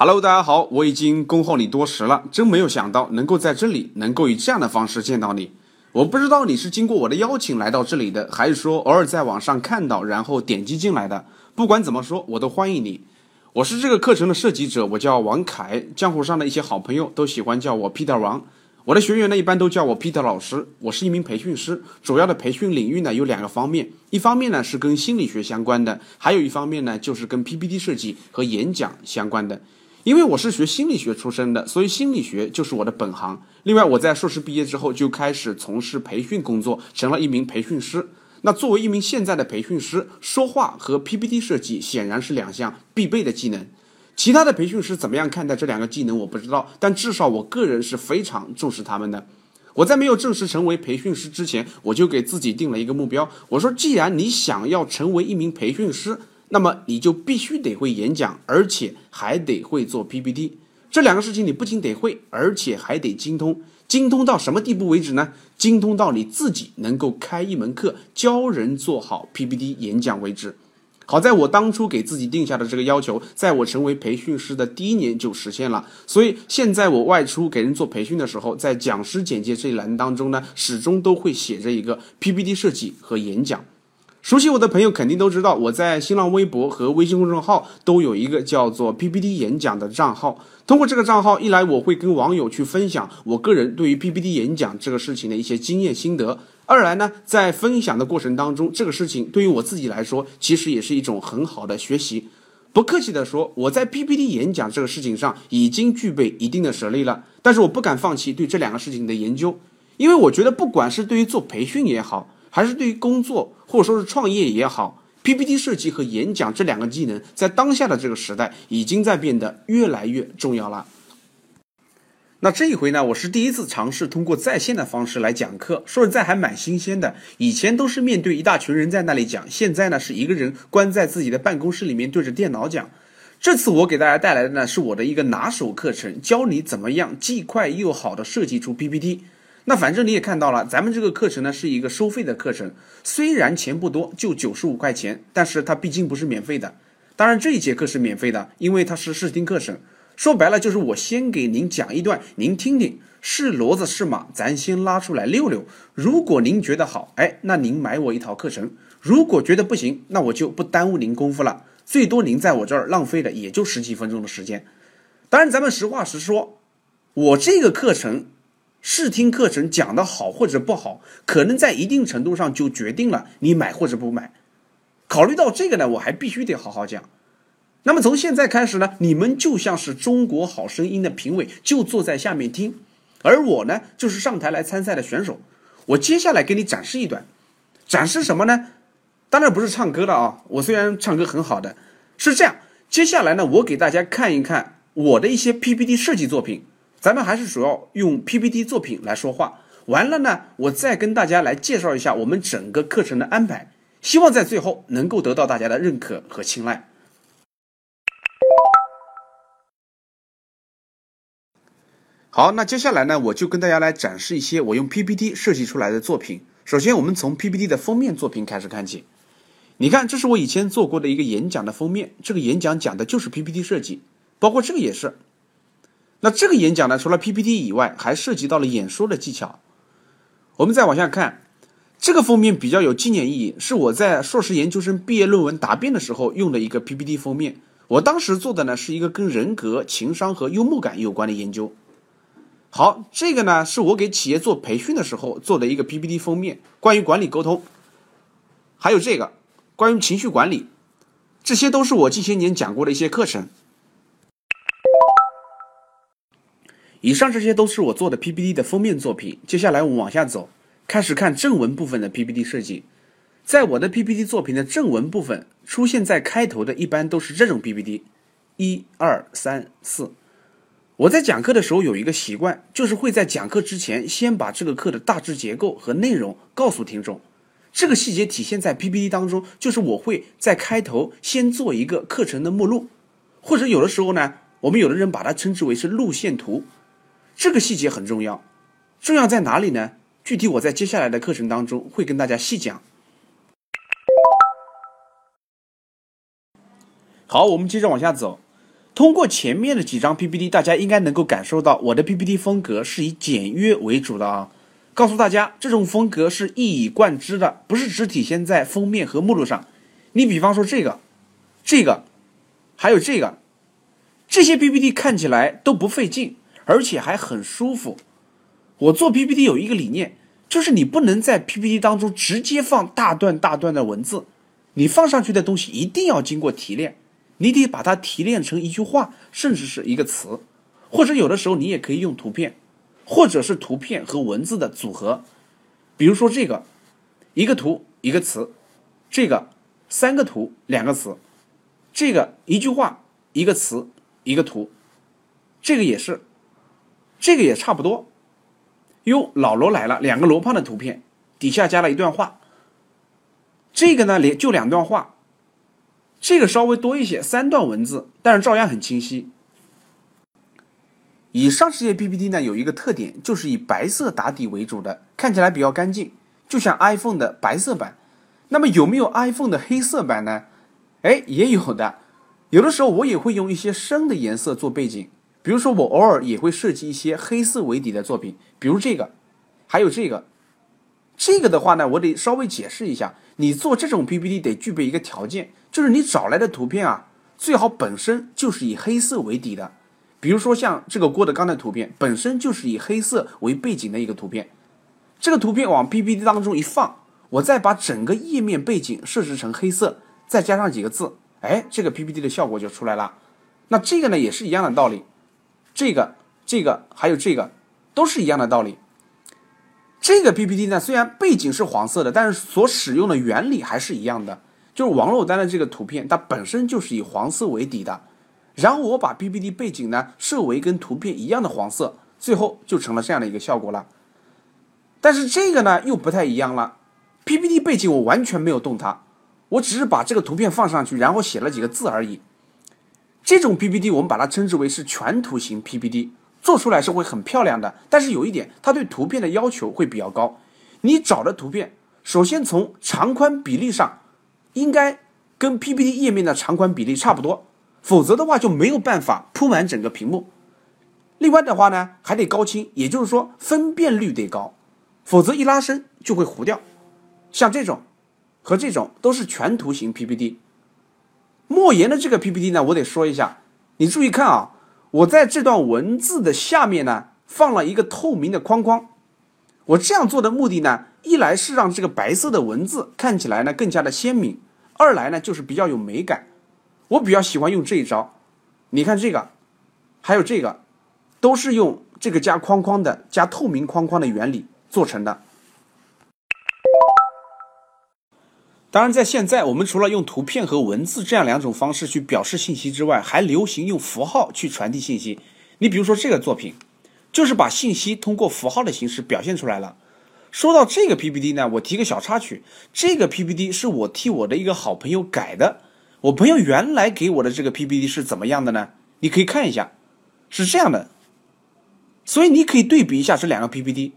Hello，大家好，我已经恭候你多时了，真没有想到能够在这里能够以这样的方式见到你。我不知道你是经过我的邀请来到这里的，还是说偶尔在网上看到然后点击进来的。不管怎么说，我都欢迎你。我是这个课程的设计者，我叫王凯，江湖上的一些好朋友都喜欢叫我 Peter 王。我的学员呢，一般都叫我 Peter 老师。我是一名培训师，主要的培训领域呢有两个方面，一方面呢是跟心理学相关的，还有一方面呢就是跟 PPT 设计和演讲相关的。因为我是学心理学出身的，所以心理学就是我的本行。另外，我在硕士毕业之后就开始从事培训工作，成了一名培训师。那作为一名现在的培训师，说话和 PPT 设计显然是两项必备的技能。其他的培训师怎么样看待这两个技能，我不知道，但至少我个人是非常重视他们的。我在没有正式成为培训师之前，我就给自己定了一个目标，我说，既然你想要成为一名培训师，那么你就必须得会演讲，而且还得会做 PPT。这两个事情你不仅得会，而且还得精通。精通到什么地步为止呢？精通到你自己能够开一门课教人做好 PPT 演讲为止。好在我当初给自己定下的这个要求，在我成为培训师的第一年就实现了。所以现在我外出给人做培训的时候，在讲师简介这一栏当中呢，始终都会写着一个 PPT 设计和演讲。熟悉我的朋友肯定都知道，我在新浪微博和微信公众号都有一个叫做 PPT 演讲的账号。通过这个账号，一来我会跟网友去分享我个人对于 PPT 演讲这个事情的一些经验心得；二来呢，在分享的过程当中，这个事情对于我自己来说，其实也是一种很好的学习。不客气的说，我在 PPT 演讲这个事情上已经具备一定的实力了，但是我不敢放弃对这两个事情的研究，因为我觉得不管是对于做培训也好，还是对于工作或者说是创业也好，PPT 设计和演讲这两个技能，在当下的这个时代，已经在变得越来越重要了。那这一回呢，我是第一次尝试通过在线的方式来讲课，说实在还蛮新鲜的。以前都是面对一大群人在那里讲，现在呢是一个人关在自己的办公室里面对着电脑讲。这次我给大家带来的呢，是我的一个拿手课程，教你怎么样既快又好的设计出 PPT。那反正你也看到了，咱们这个课程呢是一个收费的课程，虽然钱不多，就九十五块钱，但是它毕竟不是免费的。当然这一节课是免费的，因为它是试听课程。说白了就是我先给您讲一段，您听听是骡子是马，咱先拉出来溜溜。如果您觉得好，哎，那您买我一套课程；如果觉得不行，那我就不耽误您功夫了。最多您在我这儿浪费的也就十几分钟的时间。当然咱们实话实说，我这个课程。试听课程讲的好或者不好，可能在一定程度上就决定了你买或者不买。考虑到这个呢，我还必须得好好讲。那么从现在开始呢，你们就像是中国好声音的评委，就坐在下面听，而我呢，就是上台来参赛的选手。我接下来给你展示一段，展示什么呢？当然不是唱歌了啊！我虽然唱歌很好的，是这样。接下来呢，我给大家看一看我的一些 PPT 设计作品。咱们还是主要用 PPT 作品来说话。完了呢，我再跟大家来介绍一下我们整个课程的安排，希望在最后能够得到大家的认可和青睐。好，那接下来呢，我就跟大家来展示一些我用 PPT 设计出来的作品。首先，我们从 PPT 的封面作品开始看起。你看，这是我以前做过的一个演讲的封面，这个演讲讲的就是 PPT 设计，包括这个也是。那这个演讲呢，除了 PPT 以外，还涉及到了演说的技巧。我们再往下看，这个封面比较有纪念意义，是我在硕士研究生毕业论文答辩的时候用的一个 PPT 封面。我当时做的呢，是一个跟人格、情商和幽默感有关的研究。好，这个呢，是我给企业做培训的时候做的一个 PPT 封面，关于管理沟通。还有这个，关于情绪管理，这些都是我近些年讲过的一些课程。以上这些都是我做的 PPT 的封面作品。接下来我们往下走，开始看正文部分的 PPT 设计。在我的 PPT 作品的正文部分，出现在开头的一般都是这种 PPT，一二三四。我在讲课的时候有一个习惯，就是会在讲课之前先把这个课的大致结构和内容告诉听众。这个细节体现在 PPT 当中，就是我会在开头先做一个课程的目录，或者有的时候呢，我们有的人把它称之为是路线图。这个细节很重要，重要在哪里呢？具体我在接下来的课程当中会跟大家细讲。好，我们接着往下走。通过前面的几张 PPT，大家应该能够感受到我的 PPT 风格是以简约为主的啊。告诉大家，这种风格是一以贯之的，不是只体现在封面和目录上。你比方说这个、这个，还有这个，这些 PPT 看起来都不费劲，而且还很舒服。我做 PPT 有一个理念，就是你不能在 PPT 当中直接放大段大段的文字，你放上去的东西一定要经过提炼。你得把它提炼成一句话，甚至是一个词，或者有的时候你也可以用图片，或者是图片和文字的组合。比如说这个，一个图一个词，这个三个图两个词，这个一句话一个词一个图，这个也是，这个也差不多。哟，老罗来了，两个罗胖的图片，底下加了一段话。这个呢，连就两段话。这个稍微多一些，三段文字，但是照样很清晰。以上这些 PPT 呢，有一个特点，就是以白色打底为主的，看起来比较干净，就像 iPhone 的白色版。那么有没有 iPhone 的黑色版呢？哎，也有的。有的时候我也会用一些深的颜色做背景，比如说我偶尔也会设计一些黑色为底的作品，比如这个，还有这个。这个的话呢，我得稍微解释一下，你做这种 PPT 得具备一个条件。就是你找来的图片啊，最好本身就是以黑色为底的。比如说像这个郭德纲的图片，本身就是以黑色为背景的一个图片。这个图片往 PPT 当中一放，我再把整个页面背景设置成黑色，再加上几个字，哎，这个 PPT 的效果就出来了。那这个呢也是一样的道理，这个、这个还有这个都是一样的道理。这个 PPT 呢虽然背景是黄色的，但是所使用的原理还是一样的。就是王珞丹的这个图片，它本身就是以黄色为底的，然后我把 PPT 背景呢设为跟图片一样的黄色，最后就成了这样的一个效果了。但是这个呢又不太一样了，PPT 背景我完全没有动它，我只是把这个图片放上去，然后写了几个字而已。这种 PPT 我们把它称之为是全图形 PPT，做出来是会很漂亮的。但是有一点，它对图片的要求会比较高。你找的图片，首先从长宽比例上。应该跟 PPT 页面的长宽比例差不多，否则的话就没有办法铺满整个屏幕。另外的话呢，还得高清，也就是说分辨率得高，否则一拉伸就会糊掉。像这种和这种都是全图形 PPT。莫言的这个 PPT 呢，我得说一下，你注意看啊，我在这段文字的下面呢放了一个透明的框框。我这样做的目的呢，一来是让这个白色的文字看起来呢更加的鲜明，二来呢就是比较有美感。我比较喜欢用这一招。你看这个，还有这个，都是用这个加框框的、加透明框框的原理做成的。当然，在现在我们除了用图片和文字这样两种方式去表示信息之外，还流行用符号去传递信息。你比如说这个作品。就是把信息通过符号的形式表现出来了。说到这个 PPT 呢，我提个小插曲，这个 PPT 是我替我的一个好朋友改的。我朋友原来给我的这个 PPT 是怎么样的呢？你可以看一下，是这样的。所以你可以对比一下这两个 PPT，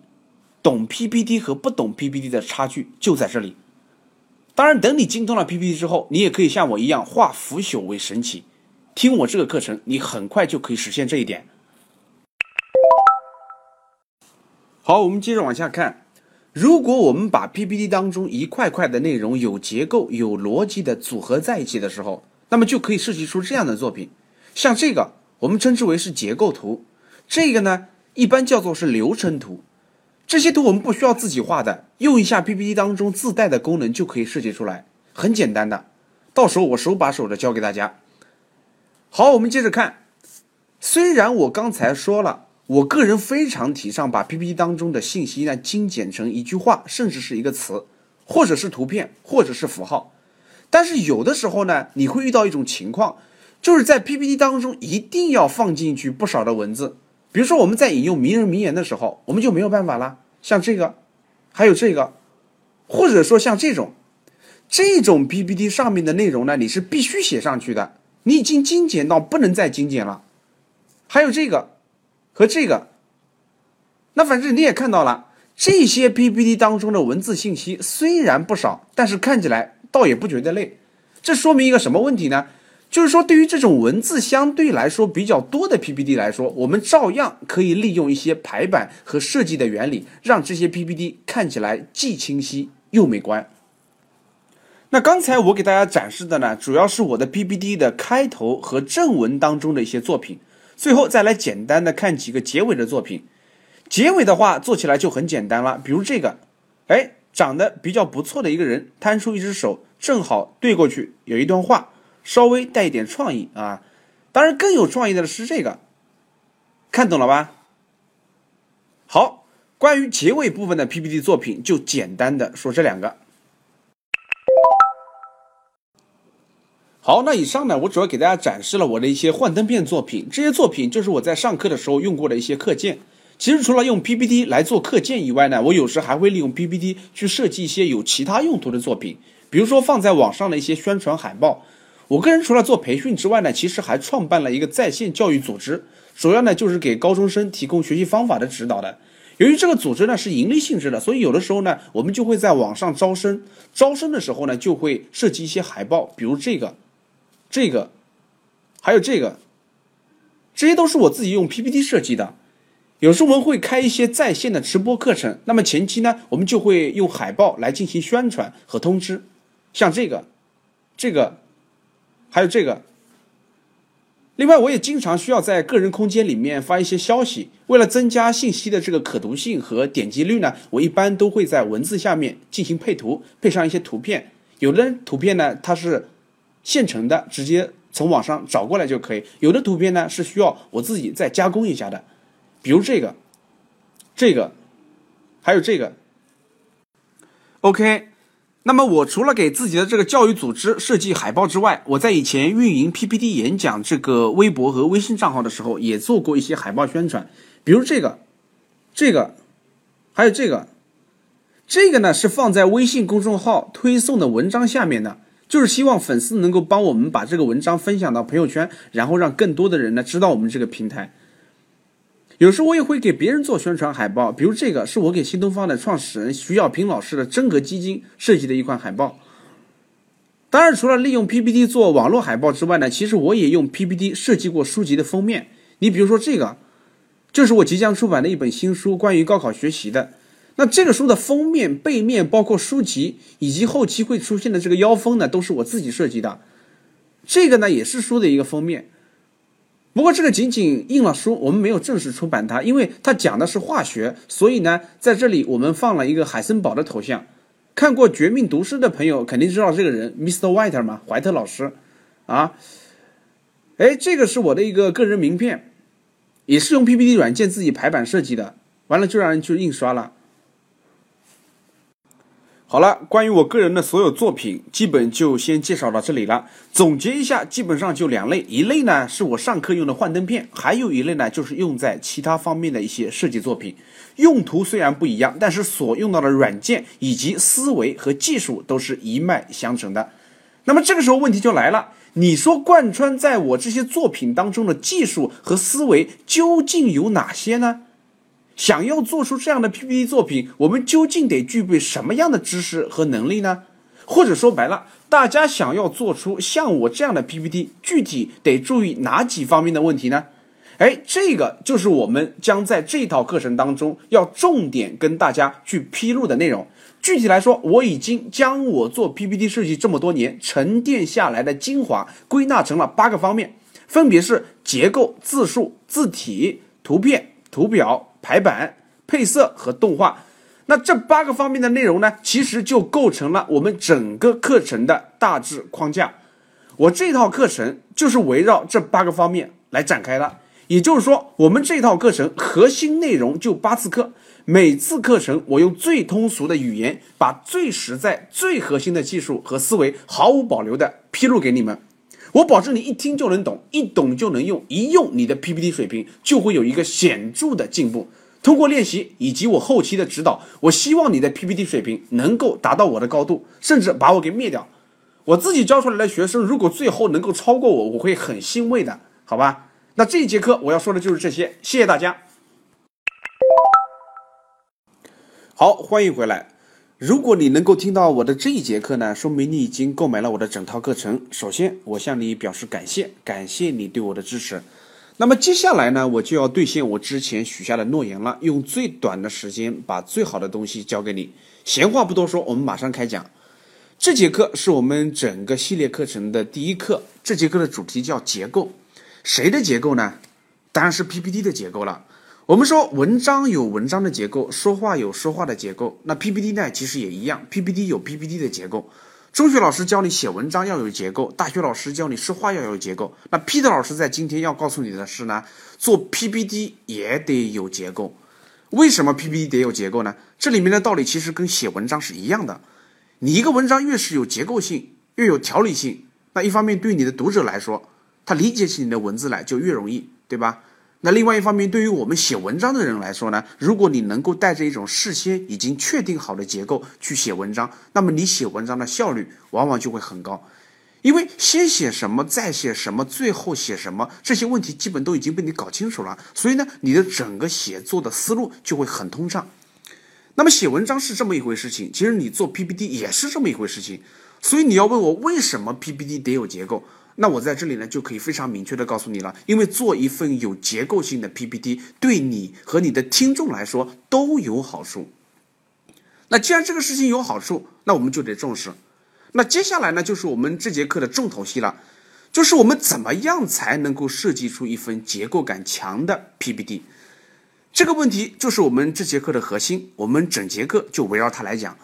懂 PPT 和不懂 PPT 的差距就在这里。当然，等你精通了 PPT 之后，你也可以像我一样化腐朽为神奇。听我这个课程，你很快就可以实现这一点。好，我们接着往下看。如果我们把 PPT 当中一块块的内容有结构、有逻辑的组合在一起的时候，那么就可以设计出这样的作品。像这个，我们称之为是结构图；这个呢，一般叫做是流程图。这些图我们不需要自己画的，用一下 PPT 当中自带的功能就可以设计出来，很简单的。到时候我手把手的教给大家。好，我们接着看。虽然我刚才说了。我个人非常提倡把 PPT 当中的信息呢精简成一句话，甚至是一个词，或者是图片，或者是符号。但是有的时候呢，你会遇到一种情况，就是在 PPT 当中一定要放进去不少的文字。比如说我们在引用名人名言的时候，我们就没有办法了。像这个，还有这个，或者说像这种，这种 PPT 上面的内容呢，你是必须写上去的。你已经精简到不能再精简了。还有这个和这个，那反正你也看到了，这些 PPT 当中的文字信息虽然不少，但是看起来倒也不觉得累。这说明一个什么问题呢？就是说，对于这种文字相对来说比较多的 PPT 来说，我们照样可以利用一些排版和设计的原理，让这些 PPT 看起来既清晰又美观。那刚才我给大家展示的呢，主要是我的 PPT 的开头和正文当中的一些作品。最后再来简单的看几个结尾的作品。结尾的话做起来就很简单了，比如这个，哎，长得比较不错的一个人，摊出一只手，正好对过去有一段话。稍微带一点创意啊，当然更有创意的是这个，看懂了吧？好，关于结尾部分的 PPT 作品就简单的说这两个。好，那以上呢，我主要给大家展示了我的一些幻灯片作品，这些作品就是我在上课的时候用过的一些课件。其实除了用 PPT 来做课件以外呢，我有时还会利用 PPT 去设计一些有其他用途的作品，比如说放在网上的一些宣传海报。我个人除了做培训之外呢，其实还创办了一个在线教育组织，主要呢就是给高中生提供学习方法的指导的。由于这个组织呢是盈利性质的，所以有的时候呢，我们就会在网上招生，招生的时候呢就会设计一些海报，比如这个、这个，还有这个，这些都是我自己用 PPT 设计的。有时候我们会开一些在线的直播课程，那么前期呢，我们就会用海报来进行宣传和通知，像这个、这个。还有这个，另外我也经常需要在个人空间里面发一些消息，为了增加信息的这个可读性和点击率呢，我一般都会在文字下面进行配图，配上一些图片。有的图片呢它是现成的，直接从网上找过来就可以；有的图片呢是需要我自己再加工一下的，比如这个、这个，还有这个。OK。那么我除了给自己的这个教育组织设计海报之外，我在以前运营 PPT 演讲这个微博和微信账号的时候，也做过一些海报宣传，比如这个、这个，还有这个，这个呢是放在微信公众号推送的文章下面的，就是希望粉丝能够帮我们把这个文章分享到朋友圈，然后让更多的人呢知道我们这个平台。有时我也会给别人做宣传海报，比如这个是我给新东方的创始人徐小平老师的真格基金设计的一款海报。当然，除了利用 PPT 做网络海报之外呢，其实我也用 PPT 设计过书籍的封面。你比如说这个，就是我即将出版的一本新书，关于高考学习的。那这个书的封面、背面，包括书籍以及后期会出现的这个腰封呢，都是我自己设计的。这个呢，也是书的一个封面。不过这个仅仅印了书，我们没有正式出版它，因为它讲的是化学，所以呢，在这里我们放了一个海森堡的头像。看过《绝命毒师》的朋友肯定知道这个人，Mr. White 嘛，怀特老师。啊，哎，这个是我的一个个人名片，也是用 PPT 软件自己排版设计的，完了就让人去印刷了。好了，关于我个人的所有作品，基本就先介绍到这里了。总结一下，基本上就两类，一类呢是我上课用的幻灯片，还有一类呢就是用在其他方面的一些设计作品。用途虽然不一样，但是所用到的软件以及思维和技术都是一脉相承的。那么这个时候问题就来了，你说贯穿在我这些作品当中的技术和思维究竟有哪些呢？想要做出这样的 PPT 作品，我们究竟得具备什么样的知识和能力呢？或者说白了，大家想要做出像我这样的 PPT，具体得注意哪几方面的问题呢？哎，这个就是我们将在这套课程当中要重点跟大家去披露的内容。具体来说，我已经将我做 PPT 设计这么多年沉淀下来的精华归纳成了八个方面，分别是结构、字数、字体、图片、图表。排版、配色和动画，那这八个方面的内容呢，其实就构成了我们整个课程的大致框架。我这套课程就是围绕这八个方面来展开的。也就是说，我们这套课程核心内容就八次课，每次课程我用最通俗的语言，把最实在、最核心的技术和思维毫无保留的披露给你们。我保证你一听就能懂，一懂就能用，一用你的 PPT 水平就会有一个显著的进步。通过练习以及我后期的指导，我希望你的 PPT 水平能够达到我的高度，甚至把我给灭掉。我自己教出来的学生，如果最后能够超过我，我会很欣慰的，好吧？那这一节课我要说的就是这些，谢谢大家。好，欢迎回来。如果你能够听到我的这一节课呢，说明你已经购买了我的整套课程。首先，我向你表示感谢，感谢你对我的支持。那么接下来呢，我就要兑现我之前许下的诺言了，用最短的时间把最好的东西教给你。闲话不多说，我们马上开讲。这节课是我们整个系列课程的第一课。这节课的主题叫结构，谁的结构呢？当然是 PPT 的结构了。我们说文章有文章的结构，说话有说话的结构，那 PPT 呢？其实也一样，PPT 有 PPT 的结构。中学老师教你写文章要有结构，大学老师教你说话要有结构。那 Peter 老师在今天要告诉你的是呢，做 PPT 也得有结构。为什么 PPT 得有结构呢？这里面的道理其实跟写文章是一样的。你一个文章越是有结构性，越有条理性，那一方面对你的读者来说，他理解起你的文字来就越容易，对吧？那另外一方面，对于我们写文章的人来说呢，如果你能够带着一种事先已经确定好的结构去写文章，那么你写文章的效率往往就会很高，因为先写什么，再写什么，最后写什么，这些问题基本都已经被你搞清楚了，所以呢，你的整个写作的思路就会很通畅。那么写文章是这么一回事情，其实你做 PPT 也是这么一回事情，所以你要问我为什么 PPT 得有结构？那我在这里呢，就可以非常明确的告诉你了，因为做一份有结构性的 PPT，对你和你的听众来说都有好处。那既然这个事情有好处，那我们就得重视。那接下来呢，就是我们这节课的重头戏了，就是我们怎么样才能够设计出一份结构感强的 PPT？这个问题就是我们这节课的核心，我们整节课就围绕它来讲。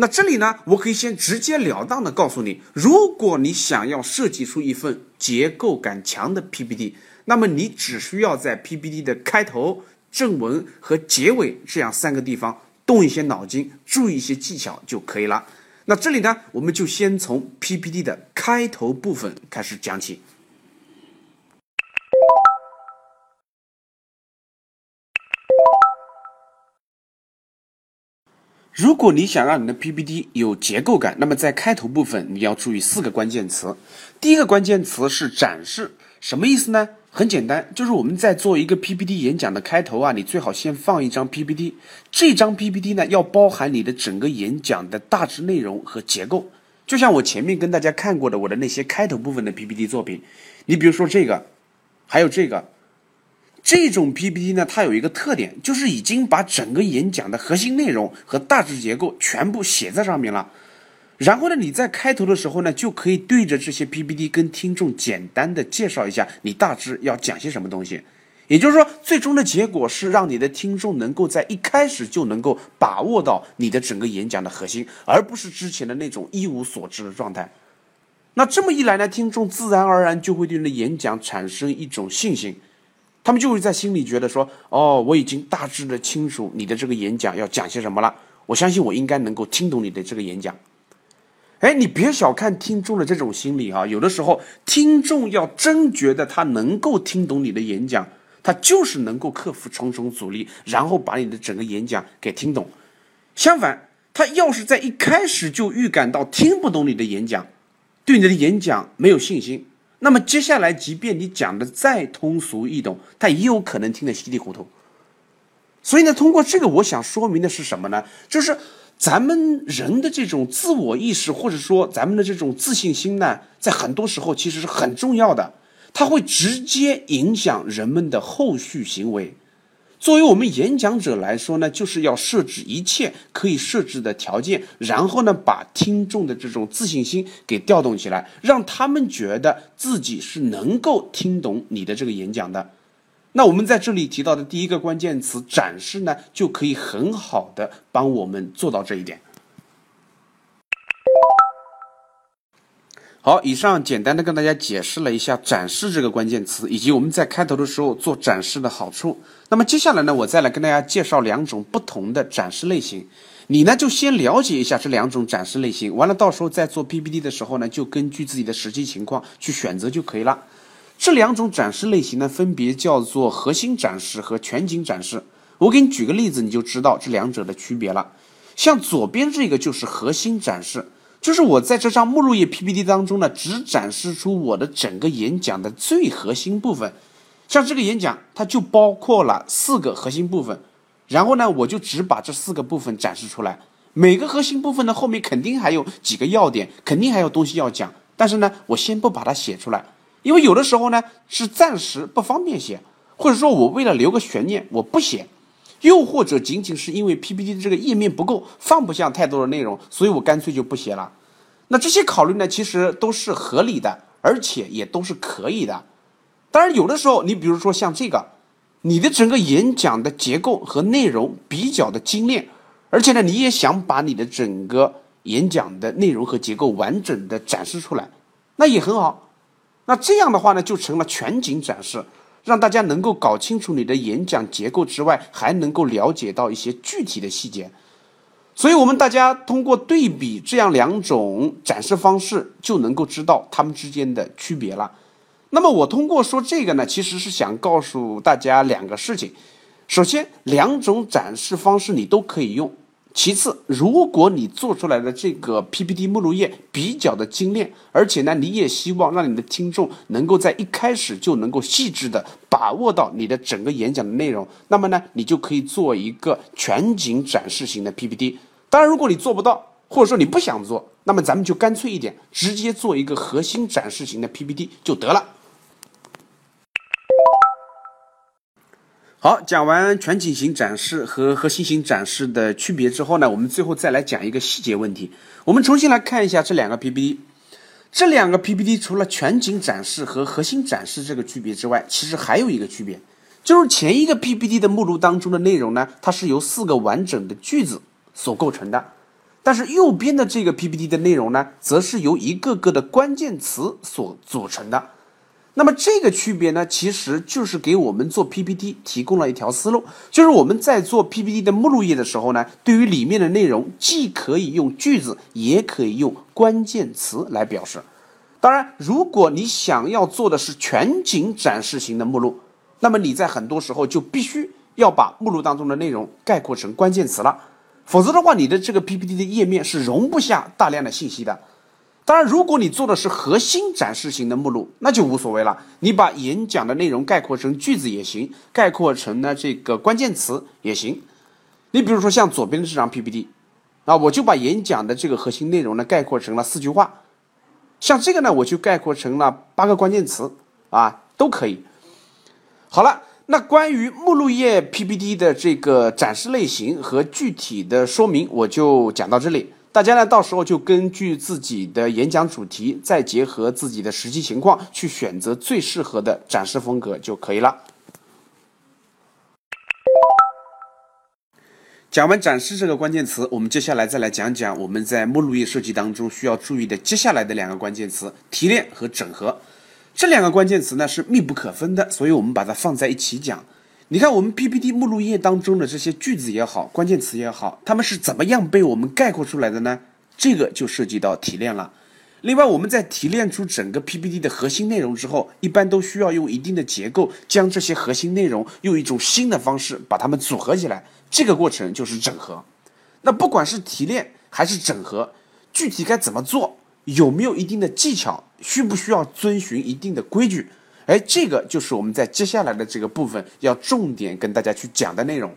那这里呢，我可以先直截了当的告诉你，如果你想要设计出一份结构感强的 PPT，那么你只需要在 PPT 的开头、正文和结尾这样三个地方动一些脑筋，注意一些技巧就可以了。那这里呢，我们就先从 PPT 的开头部分开始讲起。如果你想让你的 PPT 有结构感，那么在开头部分你要注意四个关键词。第一个关键词是展示，什么意思呢？很简单，就是我们在做一个 PPT 演讲的开头啊，你最好先放一张 PPT，这张 PPT 呢要包含你的整个演讲的大致内容和结构。就像我前面跟大家看过的我的那些开头部分的 PPT 作品，你比如说这个，还有这个。这种 PPT 呢，它有一个特点，就是已经把整个演讲的核心内容和大致结构全部写在上面了。然后呢，你在开头的时候呢，就可以对着这些 PPT 跟听众简单的介绍一下你大致要讲些什么东西。也就是说，最终的结果是让你的听众能够在一开始就能够把握到你的整个演讲的核心，而不是之前的那种一无所知的状态。那这么一来呢，听众自然而然就会对你的演讲产生一种信心。他们就会在心里觉得说：“哦，我已经大致的清楚你的这个演讲要讲些什么了。我相信我应该能够听懂你的这个演讲。”哎，你别小看听众的这种心理啊！有的时候，听众要真觉得他能够听懂你的演讲，他就是能够克服重重阻力，然后把你的整个演讲给听懂。相反，他要是在一开始就预感到听不懂你的演讲，对你的演讲没有信心。那么接下来，即便你讲的再通俗易懂，他也有可能听得稀里糊涂。所以呢，通过这个，我想说明的是什么呢？就是咱们人的这种自我意识，或者说咱们的这种自信心呢，在很多时候其实是很重要的，它会直接影响人们的后续行为。作为我们演讲者来说呢，就是要设置一切可以设置的条件，然后呢，把听众的这种自信心给调动起来，让他们觉得自己是能够听懂你的这个演讲的。那我们在这里提到的第一个关键词“展示”呢，就可以很好的帮我们做到这一点。好，以上简单的跟大家解释了一下“展示”这个关键词，以及我们在开头的时候做展示的好处。那么接下来呢，我再来跟大家介绍两种不同的展示类型。你呢就先了解一下这两种展示类型，完了到时候在做 PPT 的时候呢，就根据自己的实际情况去选择就可以了。这两种展示类型呢，分别叫做核心展示和全景展示。我给你举个例子，你就知道这两者的区别了。像左边这个就是核心展示，就是我在这张目录页 PPT 当中呢，只展示出我的整个演讲的最核心部分。像这个演讲，它就包括了四个核心部分。然后呢，我就只把这四个部分展示出来。每个核心部分的后面肯定还有几个要点，肯定还有东西要讲。但是呢，我先不把它写出来，因为有的时候呢是暂时不方便写，或者说我为了留个悬念，我不写。又或者仅仅是因为 PPT 的这个页面不够，放不下太多的内容，所以我干脆就不写了。那这些考虑呢，其实都是合理的，而且也都是可以的。当然，有的时候你比如说像这个。你的整个演讲的结构和内容比较的精炼，而且呢，你也想把你的整个演讲的内容和结构完整的展示出来，那也很好。那这样的话呢，就成了全景展示，让大家能够搞清楚你的演讲结构之外，还能够了解到一些具体的细节。所以，我们大家通过对比这样两种展示方式，就能够知道它们之间的区别了。那么我通过说这个呢，其实是想告诉大家两个事情。首先，两种展示方式你都可以用。其次，如果你做出来的这个 PPT 目录页比较的精炼，而且呢，你也希望让你的听众能够在一开始就能够细致的把握到你的整个演讲的内容，那么呢，你就可以做一个全景展示型的 PPT。当然，如果你做不到，或者说你不想做，那么咱们就干脆一点，直接做一个核心展示型的 PPT 就得了。好，讲完全景型展示和核心型展示的区别之后呢，我们最后再来讲一个细节问题。我们重新来看一下这两个 PPT，这两个 PPT 除了全景展示和核心展示这个区别之外，其实还有一个区别，就是前一个 PPT 的目录当中的内容呢，它是由四个完整的句子所构成的，但是右边的这个 PPT 的内容呢，则是由一个个的关键词所组成的。那么这个区别呢，其实就是给我们做 PPT 提供了一条思路，就是我们在做 PPT 的目录页的时候呢，对于里面的内容，既可以用句子，也可以用关键词来表示。当然，如果你想要做的是全景展示型的目录，那么你在很多时候就必须要把目录当中的内容概括成关键词了，否则的话，你的这个 PPT 的页面是容不下大量的信息的。当然，如果你做的是核心展示型的目录，那就无所谓了。你把演讲的内容概括成句子也行，概括成呢这个关键词也行。你比如说像左边的这张 PPT，啊，我就把演讲的这个核心内容呢概括成了四句话。像这个呢，我就概括成了八个关键词，啊，都可以。好了，那关于目录页 PPT 的这个展示类型和具体的说明，我就讲到这里。大家呢，到时候就根据自己的演讲主题，再结合自己的实际情况，去选择最适合的展示风格就可以了。讲完展示这个关键词，我们接下来再来讲讲我们在目录页设计当中需要注意的接下来的两个关键词：提炼和整合。这两个关键词呢是密不可分的，所以我们把它放在一起讲。你看，我们 PPT 目录页当中的这些句子也好，关键词也好，它们是怎么样被我们概括出来的呢？这个就涉及到提炼了。另外，我们在提炼出整个 PPT 的核心内容之后，一般都需要用一定的结构，将这些核心内容用一种新的方式把它们组合起来。这个过程就是整合。那不管是提炼还是整合，具体该怎么做，有没有一定的技巧，需不需要遵循一定的规矩？哎，这个就是我们在接下来的这个部分要重点跟大家去讲的内容。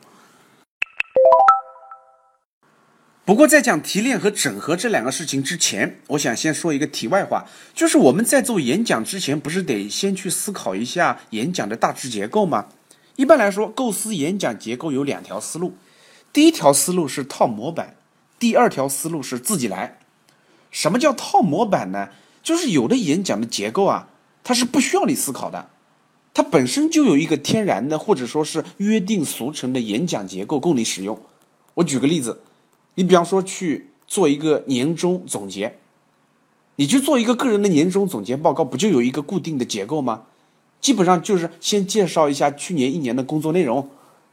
不过，在讲提炼和整合这两个事情之前，我想先说一个题外话，就是我们在做演讲之前，不是得先去思考一下演讲的大致结构吗？一般来说，构思演讲结构有两条思路，第一条思路是套模板，第二条思路是自己来。什么叫套模板呢？就是有的演讲的结构啊。它是不需要你思考的，它本身就有一个天然的或者说是约定俗成的演讲结构供你使用。我举个例子，你比方说去做一个年终总结，你去做一个个人的年终总结报告，不就有一个固定的结构吗？基本上就是先介绍一下去年一年的工作内容，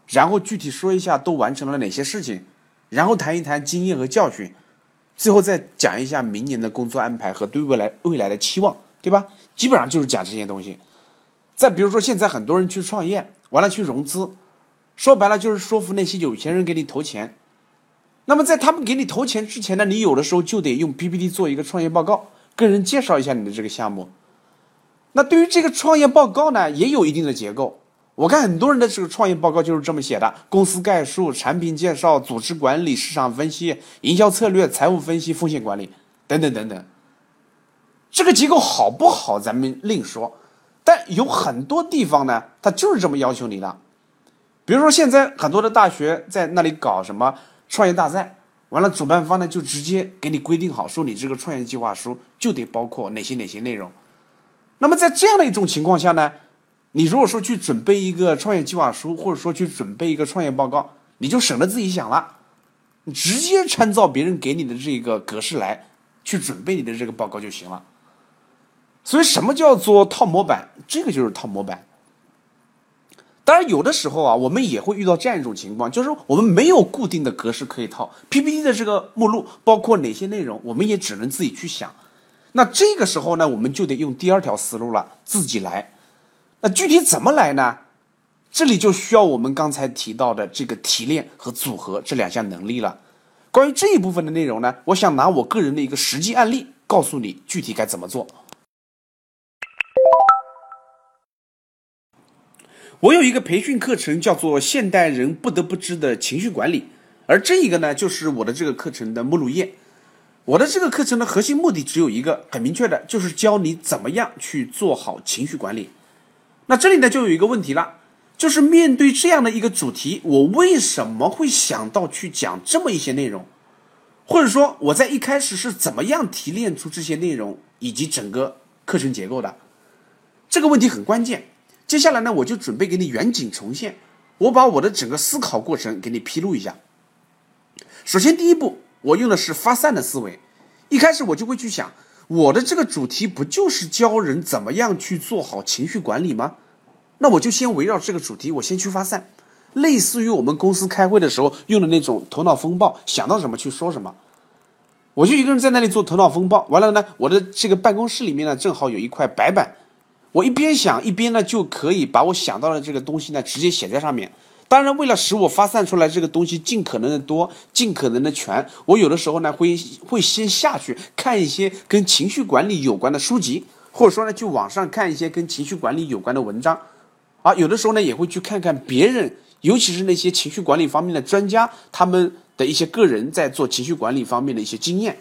然后具体说一下都完成了哪些事情，然后谈一谈经验和教训，最后再讲一下明年的工作安排和对未来未来的期望，对吧？基本上就是讲这些东西。再比如说，现在很多人去创业，完了去融资，说白了就是说服那些有钱人给你投钱。那么在他们给你投钱之前呢，你有的时候就得用 PPT 做一个创业报告，跟人介绍一下你的这个项目。那对于这个创业报告呢，也有一定的结构。我看很多人的这个创业报告就是这么写的：公司概述、产品介绍、组织管理、市场分析、营销策略、财务分析、风险管理等等等等。这个结构好不好，咱们另说。但有很多地方呢，它就是这么要求你的。比如说，现在很多的大学在那里搞什么创业大赛，完了，主办方呢就直接给你规定好，说你这个创业计划书就得包括哪些哪些内容。那么在这样的一种情况下呢，你如果说去准备一个创业计划书，或者说去准备一个创业报告，你就省得自己想了，你直接参照别人给你的这个格式来去准备你的这个报告就行了。所以，什么叫做套模板？这个就是套模板。当然，有的时候啊，我们也会遇到这样一种情况，就是我们没有固定的格式可以套 PPT 的这个目录，包括哪些内容，我们也只能自己去想。那这个时候呢，我们就得用第二条思路了，自己来。那具体怎么来呢？这里就需要我们刚才提到的这个提炼和组合这两项能力了。关于这一部分的内容呢，我想拿我个人的一个实际案例告诉你具体该怎么做。我有一个培训课程，叫做《现代人不得不知的情绪管理》，而这一个呢，就是我的这个课程的目录页。我的这个课程的核心目的只有一个，很明确的，就是教你怎么样去做好情绪管理。那这里呢，就有一个问题了，就是面对这样的一个主题，我为什么会想到去讲这么一些内容？或者说，我在一开始是怎么样提炼出这些内容以及整个课程结构的？这个问题很关键。接下来呢，我就准备给你远景重现，我把我的整个思考过程给你披露一下。首先，第一步，我用的是发散的思维。一开始我就会去想，我的这个主题不就是教人怎么样去做好情绪管理吗？那我就先围绕这个主题，我先去发散，类似于我们公司开会的时候用的那种头脑风暴，想到什么去说什么。我就一个人在那里做头脑风暴，完了呢，我的这个办公室里面呢，正好有一块白板。我一边想一边呢，就可以把我想到的这个东西呢，直接写在上面。当然，为了使我发散出来这个东西尽可能的多、尽可能的全，我有的时候呢，会会先下去看一些跟情绪管理有关的书籍，或者说呢，去网上看一些跟情绪管理有关的文章。啊，有的时候呢，也会去看看别人，尤其是那些情绪管理方面的专家，他们的一些个人在做情绪管理方面的一些经验。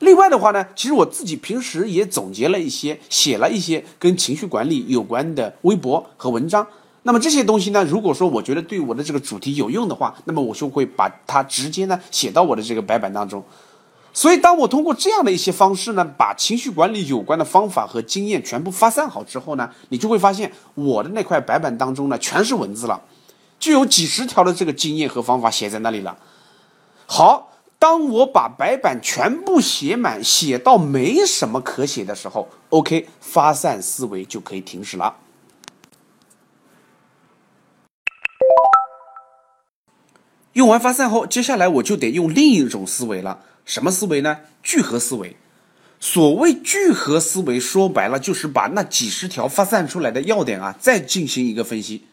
另外的话呢，其实我自己平时也总结了一些，写了一些跟情绪管理有关的微博和文章。那么这些东西呢，如果说我觉得对我的这个主题有用的话，那么我就会把它直接呢写到我的这个白板当中。所以，当我通过这样的一些方式呢，把情绪管理有关的方法和经验全部发散好之后呢，你就会发现我的那块白板当中呢全是文字了，就有几十条的这个经验和方法写在那里了。好。当我把白板全部写满，写到没什么可写的时候，OK，发散思维就可以停止了。用完发散后，接下来我就得用另一种思维了。什么思维呢？聚合思维。所谓聚合思维，说白了就是把那几十条发散出来的要点啊，再进行一个分析，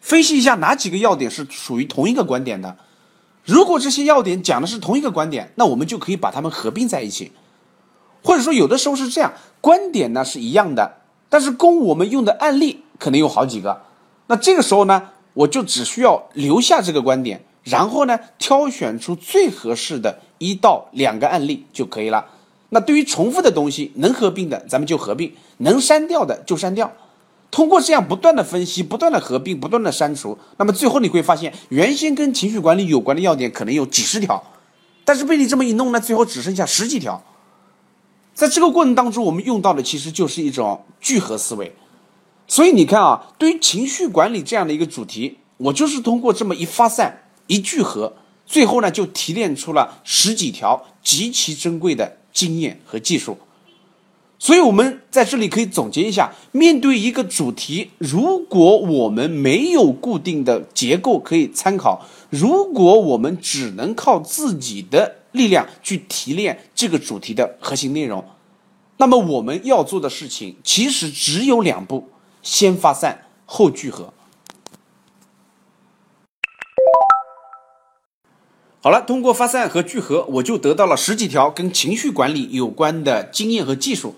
分析一下哪几个要点是属于同一个观点的。如果这些要点讲的是同一个观点，那我们就可以把它们合并在一起，或者说有的时候是这样，观点呢是一样的，但是供我们用的案例可能有好几个，那这个时候呢，我就只需要留下这个观点，然后呢挑选出最合适的一到两个案例就可以了。那对于重复的东西，能合并的咱们就合并，能删掉的就删掉。通过这样不断的分析、不断的合并、不断的删除，那么最后你会发现，原先跟情绪管理有关的要点可能有几十条，但是被你这么一弄呢，最后只剩下十几条。在这个过程当中，我们用到的其实就是一种聚合思维。所以你看啊，对于情绪管理这样的一个主题，我就是通过这么一发散、一聚合，最后呢就提炼出了十几条极其珍贵的经验和技术。所以，我们在这里可以总结一下：面对一个主题，如果我们没有固定的结构可以参考，如果我们只能靠自己的力量去提炼这个主题的核心内容，那么我们要做的事情其实只有两步：先发散，后聚合。好了，通过发散和聚合，我就得到了十几条跟情绪管理有关的经验和技术。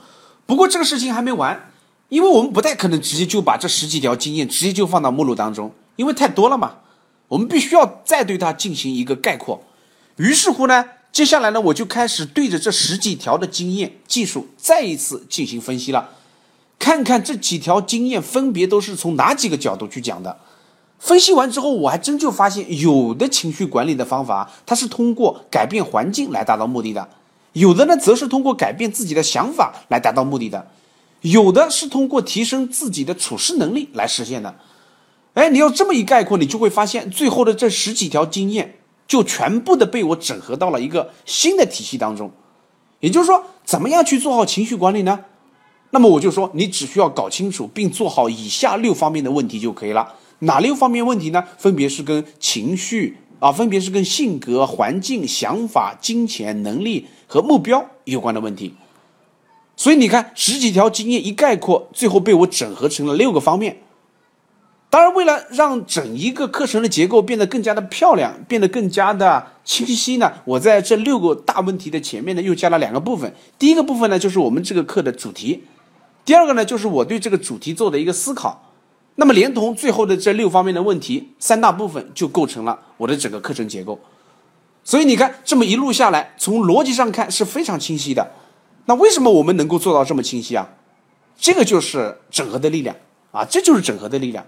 不过这个事情还没完，因为我们不太可能直接就把这十几条经验直接就放到目录当中，因为太多了嘛。我们必须要再对它进行一个概括。于是乎呢，接下来呢，我就开始对着这十几条的经验技术再一次进行分析了，看看这几条经验分别都是从哪几个角度去讲的。分析完之后，我还真就发现，有的情绪管理的方法，它是通过改变环境来达到目的的；有的呢，则是通过改变自己的想法来达到目的的；有的是通过提升自己的处事能力来实现的。哎，你要这么一概括，你就会发现，最后的这十几条经验，就全部的被我整合到了一个新的体系当中。也就是说，怎么样去做好情绪管理呢？那么我就说，你只需要搞清楚并做好以下六方面的问题就可以了。哪六方面问题呢？分别是跟情绪啊，分别是跟性格、环境、想法、金钱、能力和目标有关的问题。所以你看，十几条经验一概括，最后被我整合成了六个方面。当然，为了让整一个课程的结构变得更加的漂亮，变得更加的清晰呢，我在这六个大问题的前面呢，又加了两个部分。第一个部分呢，就是我们这个课的主题；第二个呢，就是我对这个主题做的一个思考。那么，连同最后的这六方面的问题，三大部分就构成了我的整个课程结构。所以你看，这么一路下来，从逻辑上看是非常清晰的。那为什么我们能够做到这么清晰啊？这个就是整合的力量啊，这就是整合的力量。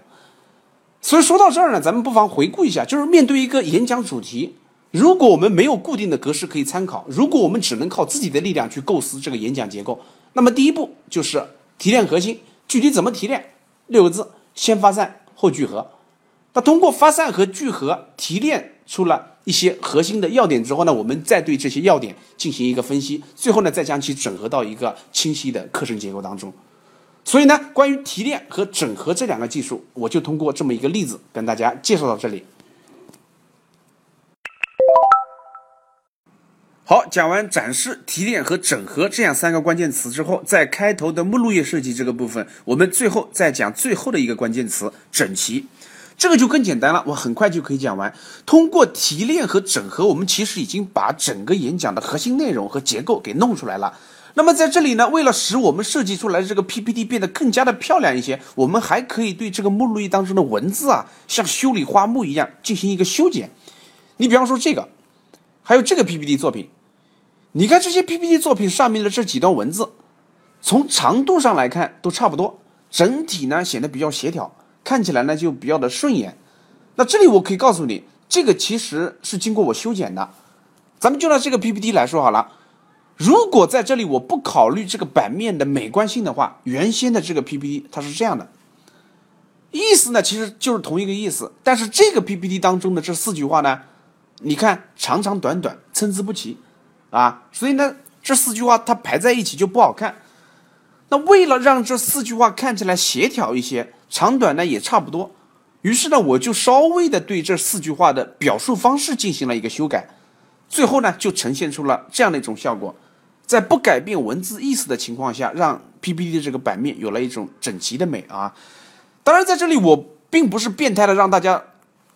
所以说到这儿呢，咱们不妨回顾一下，就是面对一个演讲主题，如果我们没有固定的格式可以参考，如果我们只能靠自己的力量去构思这个演讲结构，那么第一步就是提炼核心。具体怎么提炼？六个字。先发散后聚合，那通过发散和聚合提炼出了一些核心的要点之后呢，我们再对这些要点进行一个分析，最后呢再将其整合到一个清晰的课程结构当中。所以呢，关于提炼和整合这两个技术，我就通过这么一个例子跟大家介绍到这里。好，讲完展示、提炼和整合这样三个关键词之后，在开头的目录页设计这个部分，我们最后再讲最后的一个关键词——整齐。这个就更简单了，我很快就可以讲完。通过提炼和整合，我们其实已经把整个演讲的核心内容和结构给弄出来了。那么在这里呢，为了使我们设计出来的这个 PPT 变得更加的漂亮一些，我们还可以对这个目录页当中的文字啊，像修理花木一样进行一个修剪。你比方说这个。还有这个 PPT 作品，你看这些 PPT 作品上面的这几段文字，从长度上来看都差不多，整体呢显得比较协调，看起来呢就比较的顺眼。那这里我可以告诉你，这个其实是经过我修剪的。咱们就拿这个 PPT 来说好了，如果在这里我不考虑这个版面的美观性的话，原先的这个 PPT 它是这样的，意思呢其实就是同一个意思，但是这个 PPT 当中的这四句话呢。你看，长长短短，参差不齐，啊，所以呢，这四句话它排在一起就不好看。那为了让这四句话看起来协调一些，长短呢也差不多，于是呢，我就稍微的对这四句话的表述方式进行了一个修改，最后呢，就呈现出了这样的一种效果，在不改变文字意思的情况下，让 PPT 的这个版面有了一种整齐的美啊。当然，在这里我并不是变态的让大家。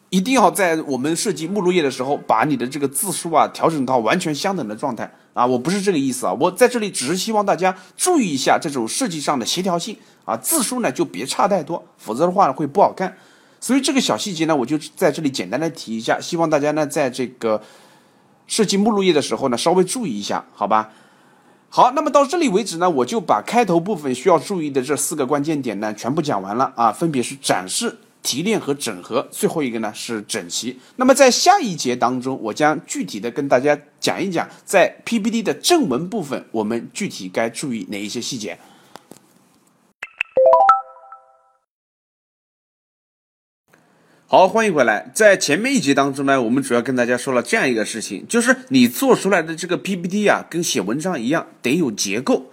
一定要在我们设计目录页的时候，把你的这个字数啊调整到完全相等的状态啊！我不是这个意思啊，我在这里只是希望大家注意一下这种设计上的协调性啊，字数呢就别差太多，否则的话会不好看。所以这个小细节呢，我就在这里简单的提一下，希望大家呢在这个设计目录页的时候呢稍微注意一下，好吧？好，那么到这里为止呢，我就把开头部分需要注意的这四个关键点呢全部讲完了啊，分别是展示。提炼和整合，最后一个呢是整齐。那么在下一节当中，我将具体的跟大家讲一讲，在 PPT 的正文部分，我们具体该注意哪一些细节。好，欢迎回来。在前面一节当中呢，我们主要跟大家说了这样一个事情，就是你做出来的这个 PPT 啊，跟写文章一样，得有结构。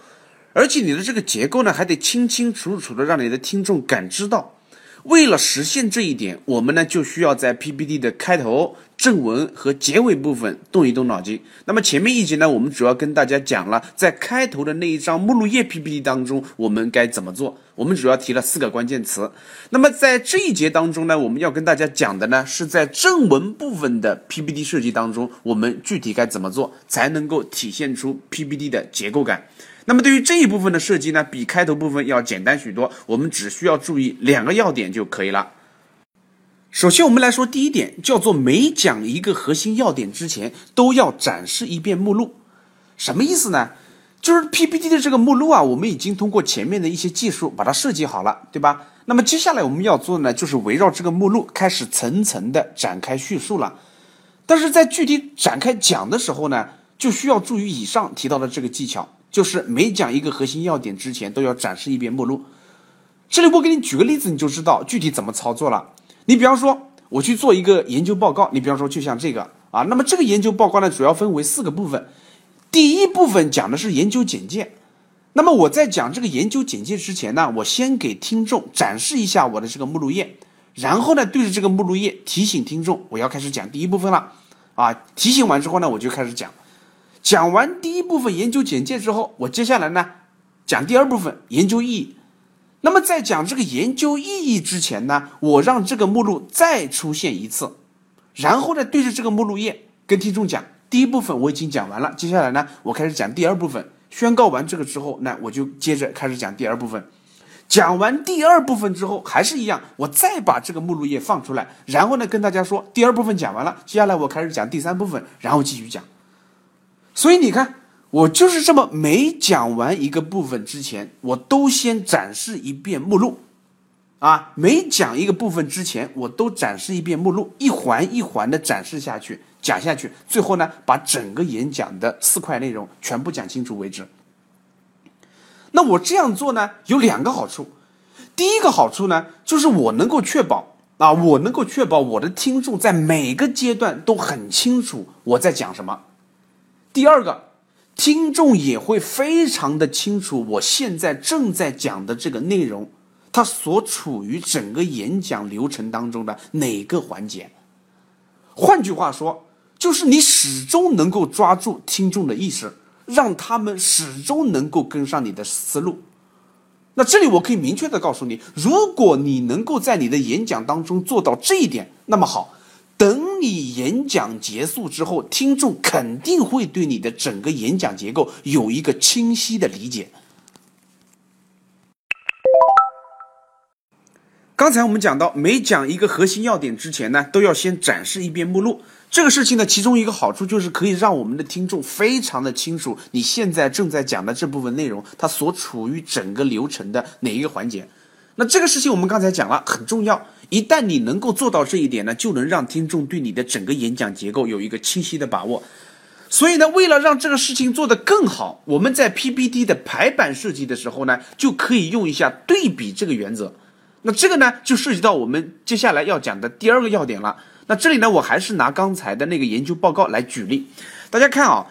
而且你的这个结构呢，还得清清楚楚的让你的听众感知到。为了实现这一点，我们呢就需要在 PPT 的开头、正文和结尾部分动一动脑筋。那么前面一节呢，我们主要跟大家讲了在开头的那一张目录页 PPT 当中，我们该怎么做。我们主要提了四个关键词。那么在这一节当中呢，我们要跟大家讲的呢，是在正文部分的 PPT 设计当中，我们具体该怎么做，才能够体现出 PPT 的结构感。那么对于这一部分的设计呢，比开头部分要简单许多。我们只需要注意两个要点就可以了。首先，我们来说第一点，叫做每讲一个核心要点之前，都要展示一遍目录。什么意思呢？就是 PPT 的这个目录啊，我们已经通过前面的一些技术把它设计好了，对吧？那么接下来我们要做的呢，就是围绕这个目录开始层层的展开叙述了。但是在具体展开讲的时候呢，就需要注意以上提到的这个技巧。就是每讲一个核心要点之前，都要展示一遍目录。这里我给你举个例子，你就知道具体怎么操作了。你比方说，我去做一个研究报告，你比方说就像这个啊，那么这个研究报告呢，主要分为四个部分。第一部分讲的是研究简介。那么我在讲这个研究简介之前呢，我先给听众展示一下我的这个目录页，然后呢，对着这个目录页提醒听众，我要开始讲第一部分了。啊，提醒完之后呢，我就开始讲。讲完第一部分研究简介之后，我接下来呢讲第二部分研究意义。那么在讲这个研究意义之前呢，我让这个目录再出现一次，然后呢对着这个目录页跟听众讲，第一部分我已经讲完了，接下来呢我开始讲第二部分。宣告完这个之后，那我就接着开始讲第二部分。讲完第二部分之后还是一样，我再把这个目录页放出来，然后呢跟大家说第二部分讲完了，接下来我开始讲第三部分，然后继续讲。所以你看，我就是这么每讲完一个部分之前，我都先展示一遍目录，啊，每讲一个部分之前，我都展示一遍目录，一环一环的展示下去，讲下去，最后呢，把整个演讲的四块内容全部讲清楚为止。那我这样做呢，有两个好处。第一个好处呢，就是我能够确保啊，我能够确保我的听众在每个阶段都很清楚我在讲什么。第二个，听众也会非常的清楚，我现在正在讲的这个内容，它所处于整个演讲流程当中的哪个环节。换句话说，就是你始终能够抓住听众的意识，让他们始终能够跟上你的思路。那这里我可以明确的告诉你，如果你能够在你的演讲当中做到这一点，那么好。等你演讲结束之后，听众肯定会对你的整个演讲结构有一个清晰的理解。刚才我们讲到，每讲一个核心要点之前呢，都要先展示一遍目录。这个事情呢，其中一个好处就是可以让我们的听众非常的清楚你现在正在讲的这部分内容，它所处于整个流程的哪一个环节。那这个事情我们刚才讲了，很重要。一旦你能够做到这一点呢，就能让听众对你的整个演讲结构有一个清晰的把握。所以呢，为了让这个事情做得更好，我们在 PPT 的排版设计的时候呢，就可以用一下对比这个原则。那这个呢，就涉及到我们接下来要讲的第二个要点了。那这里呢，我还是拿刚才的那个研究报告来举例。大家看啊，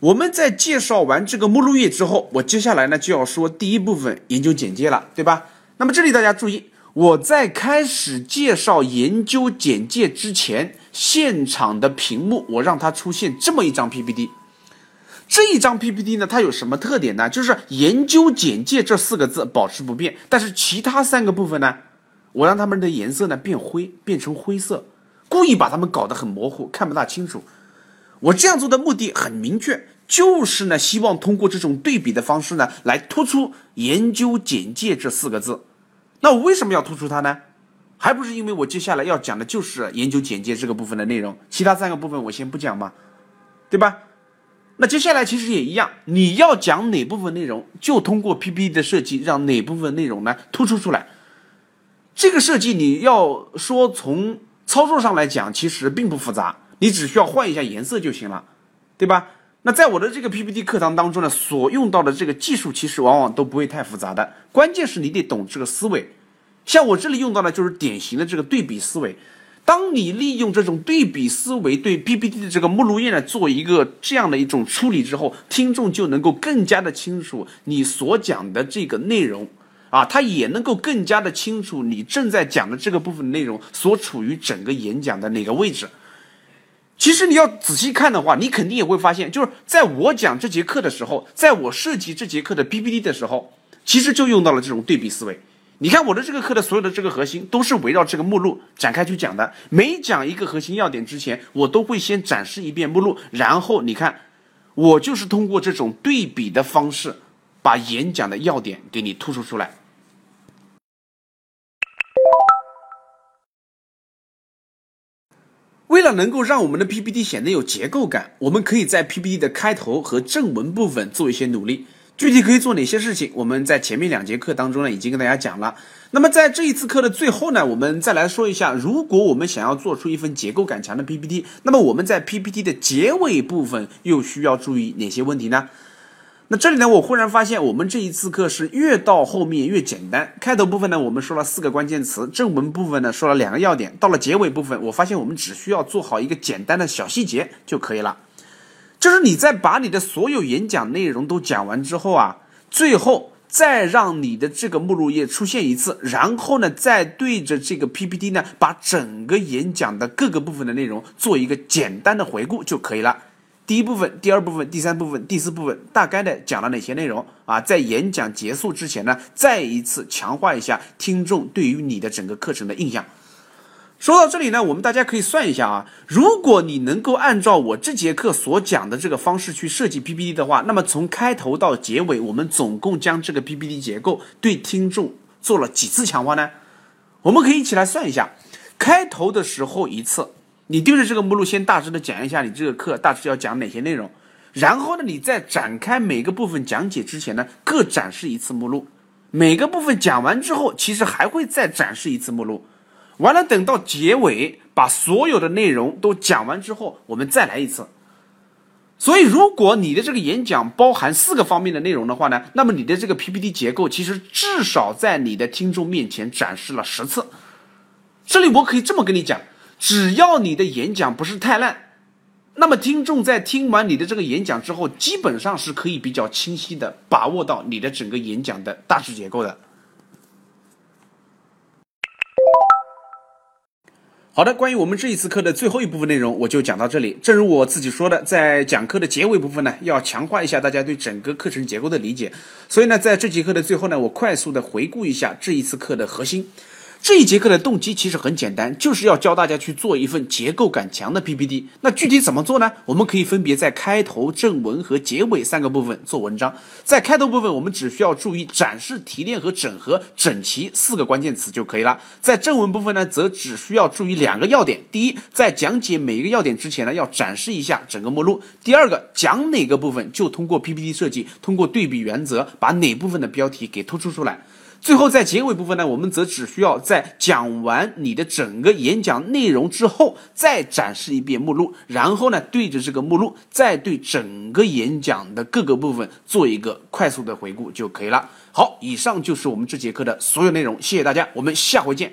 我们在介绍完这个目录页之后，我接下来呢就要说第一部分研究简介了，对吧？那么这里大家注意。我在开始介绍研究简介之前，现场的屏幕我让它出现这么一张 PPT。这一张 PPT 呢，它有什么特点呢？就是研究简介这四个字保持不变，但是其他三个部分呢，我让它们的颜色呢变灰，变成灰色，故意把它们搞得很模糊，看不大清楚。我这样做的目的很明确，就是呢，希望通过这种对比的方式呢，来突出研究简介这四个字。那我为什么要突出它呢？还不是因为我接下来要讲的就是研究简介这个部分的内容，其他三个部分我先不讲嘛，对吧？那接下来其实也一样，你要讲哪部分内容，就通过 PPT 的设计让哪部分内容呢突出出来。这个设计你要说从操作上来讲，其实并不复杂，你只需要换一下颜色就行了，对吧？那在我的这个 PPT 课堂当中呢，所用到的这个技术其实往往都不会太复杂的，关键是你得懂这个思维。像我这里用到的就是典型的这个对比思维。当你利用这种对比思维对 PPT 的这个目录页呢做一个这样的一种处理之后，听众就能够更加的清楚你所讲的这个内容，啊，他也能够更加的清楚你正在讲的这个部分内容所处于整个演讲的哪个位置。其实你要仔细看的话，你肯定也会发现，就是在我讲这节课的时候，在我设计这节课的 PPT 的时候，其实就用到了这种对比思维。你看我的这个课的所有的这个核心都是围绕这个目录展开去讲的。每讲一个核心要点之前，我都会先展示一遍目录，然后你看，我就是通过这种对比的方式，把演讲的要点给你突出出来。为了能够让我们的 PPT 显得有结构感，我们可以在 PPT 的开头和正文部分做一些努力。具体可以做哪些事情？我们在前面两节课当中呢，已经跟大家讲了。那么在这一次课的最后呢，我们再来说一下，如果我们想要做出一份结构感强的 PPT，那么我们在 PPT 的结尾部分又需要注意哪些问题呢？那这里呢，我忽然发现，我们这一次课是越到后面越简单。开头部分呢，我们说了四个关键词；正文部分呢，说了两个要点。到了结尾部分，我发现我们只需要做好一个简单的小细节就可以了。就是你在把你的所有演讲内容都讲完之后啊，最后再让你的这个目录页出现一次，然后呢，再对着这个 PPT 呢，把整个演讲的各个部分的内容做一个简单的回顾就可以了。第一部分、第二部分、第三部分、第四部分，大概的讲了哪些内容啊？在演讲结束之前呢，再一次强化一下听众对于你的整个课程的印象。说到这里呢，我们大家可以算一下啊，如果你能够按照我这节课所讲的这个方式去设计 PPT 的话，那么从开头到结尾，我们总共将这个 PPT 结构对听众做了几次强化呢？我们可以一起来算一下，开头的时候一次，你对着这个目录先大致的讲一下你这个课大致要讲哪些内容，然后呢，你在展开每个部分讲解之前呢，各展示一次目录，每个部分讲完之后，其实还会再展示一次目录。完了，等到结尾把所有的内容都讲完之后，我们再来一次。所以，如果你的这个演讲包含四个方面的内容的话呢，那么你的这个 PPT 结构其实至少在你的听众面前展示了十次。这里我可以这么跟你讲：只要你的演讲不是太烂，那么听众在听完你的这个演讲之后，基本上是可以比较清晰的把握到你的整个演讲的大致结构的。好的，关于我们这一次课的最后一部分内容，我就讲到这里。正如我自己说的，在讲课的结尾部分呢，要强化一下大家对整个课程结构的理解。所以呢，在这节课的最后呢，我快速的回顾一下这一次课的核心。这一节课的动机其实很简单，就是要教大家去做一份结构感强的 PPT。那具体怎么做呢？我们可以分别在开头、正文和结尾三个部分做文章。在开头部分，我们只需要注意展示、提炼和整合整齐四个关键词就可以了。在正文部分呢，则只需要注意两个要点：第一，在讲解每一个要点之前呢，要展示一下整个目录；第二个，讲哪个部分就通过 PPT 设计，通过对比原则，把哪部分的标题给突出出来。最后，在结尾部分呢，我们则只需要在讲完你的整个演讲内容之后，再展示一遍目录，然后呢，对着这个目录，再对整个演讲的各个部分做一个快速的回顾就可以了。好，以上就是我们这节课的所有内容，谢谢大家，我们下回见。